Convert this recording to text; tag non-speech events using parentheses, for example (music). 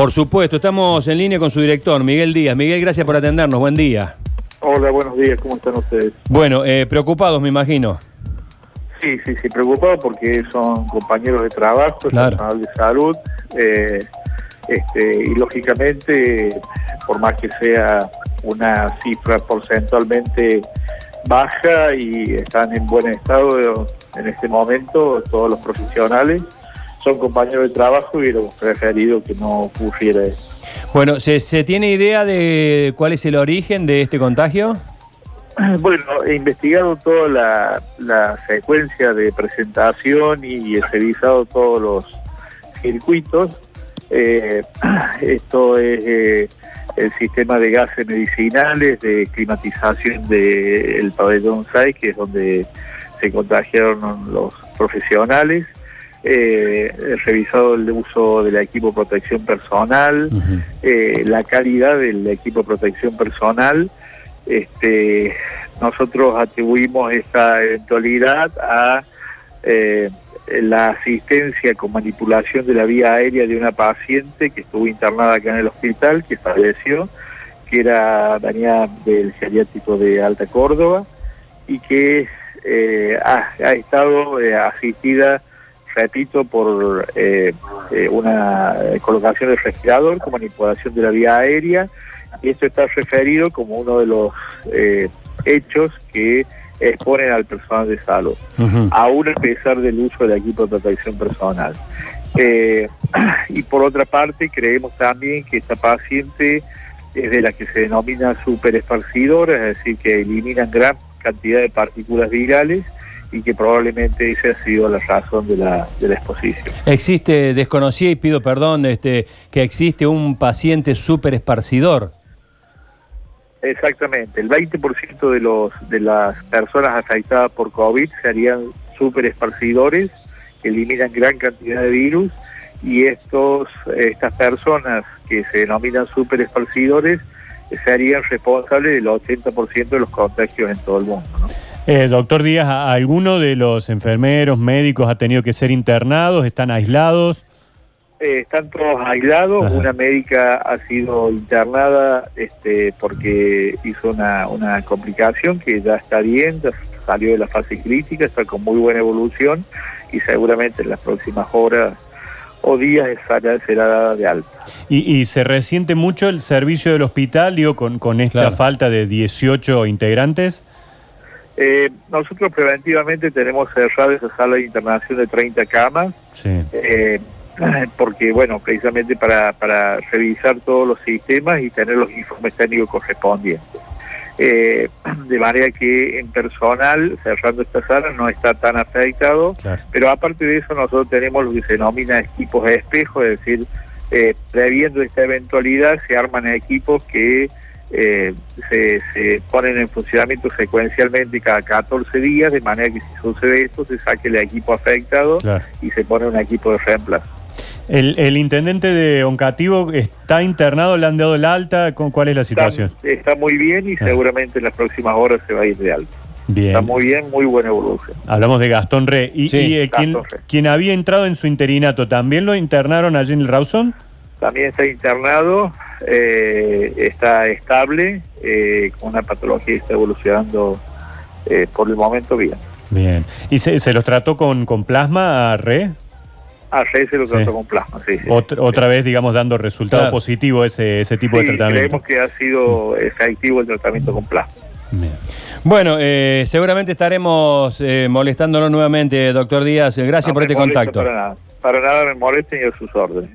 Por supuesto, estamos en línea con su director, Miguel Díaz. Miguel, gracias por atendernos. Buen día. Hola, buenos días. ¿Cómo están ustedes? Bueno, eh, preocupados, me imagino. Sí, sí, sí, preocupados porque son compañeros de trabajo, Claro. personal de salud, eh, este, y lógicamente, por más que sea una cifra porcentualmente baja y están en buen estado en este momento, todos los profesionales, son compañeros de trabajo y hubiéramos preferido que no ocurriera eso. Bueno, ¿se, se tiene idea de cuál es el origen de este contagio? (clears throat) Bueno, he investigado toda la, la secuencia de presentación y he revisado todos los circuitos. Eh, (clears throat) esto es eh, el sistema de gases medicinales, de climatización del pabellón 6, que es donde se contagiaron los profesionales. Eh, revisado el uso del equipo de protección personal, eh, la calidad del equipo de protección personal. Este, nosotros atribuimos esta eventualidad a eh, la asistencia con manipulación de la vía aérea de una paciente que estuvo internada acá en el hospital, que falleció, que era venía del geriátrico de Alta Córdoba y que ha, ha estado asistida, repito, por eh, eh, una colocación del respirador con manipulación de la vía aérea y esto está referido como uno de los eh, hechos que exponen al personal de salud, Ujú. aún a pesar del uso del equipo de protección personal. (clears throat) Y por otra parte, creemos también que esta paciente es de la que se denomina superesparcidora, es decir, que eliminan gran cantidad de partículas virales y que probablemente esa ha sido la razón de la, de la exposición. Existe, desconocía y pido perdón, este, que existe un paciente súper esparcidor. Exactamente, el 20% de, los, de las personas afectadas por COVID serían super esparcidores, que eliminan gran cantidad de virus, y estos, estas personas que se denominan super esparcidores serían responsables del 80% de los contagios en todo el mundo. Eh, doctor Díaz, ¿a- ¿alguno de los enfermeros, médicos ha tenido que ser internados? ¿Están aislados? Eh, están todos aislados, Ajá. una médica ha sido internada este, porque hizo una, una complicación que ya está bien, ya salió de la fase crítica, está con muy buena evolución y seguramente en las próximas horas o días será, será dada de alta. ¿Y, y se resiente mucho el servicio del hospital, digo, con, con esta Claro. falta de 18 integrantes? Eh, nosotros preventivamente tenemos cerrada esa sala de internación de 30 camas, Sí. eh, (clears throat) porque bueno, precisamente para, para revisar todos los sistemas y tener los informes técnicos correspondientes. Eh, (clears throat) de manera que en personal, cerrando esta sala, no está tan afectado, Claro. pero aparte de eso nosotros tenemos lo que se denomina equipos de espejo, es decir, previendo esta eventualidad se arman equipos que eh, se, se ponen en funcionamiento secuencialmente cada 14 días, de manera que si sucede esto se saque el equipo afectado Claro. y se pone un equipo de reemplazo. El, el intendente de Oncativo está internado, le han dado el alta, ¿Con- ¿cuál es la situación? Está, está muy bien y Ah. seguramente en las próximas horas se va a ir de alta. Bien. Está muy bien, muy buena evolución. Hablamos de Gastón Re. ¿Y, Sí, y, eh, quien, Gastón Re. quien había entrado en su interinato, también lo internaron allí en el Rawson? También está internado, eh, está estable, eh, con una patología que está evolucionando eh, por el momento bien. Bien. ¿Y se, se los trató con, con plasma a Re? A Rey se lo Sí. trató con plasma, sí. sí. Otra, otra vez, digamos, dando resultado Claro. positivo ese, ese tipo Sí, de tratamiento. creemos que ha sido efectivo el tratamiento con plasma. Bien. Bueno, eh, seguramente estaremos eh, molestándolo nuevamente, doctor Díaz. Gracias No por este contacto. Para nada, para nada me molesten y a sus órdenes.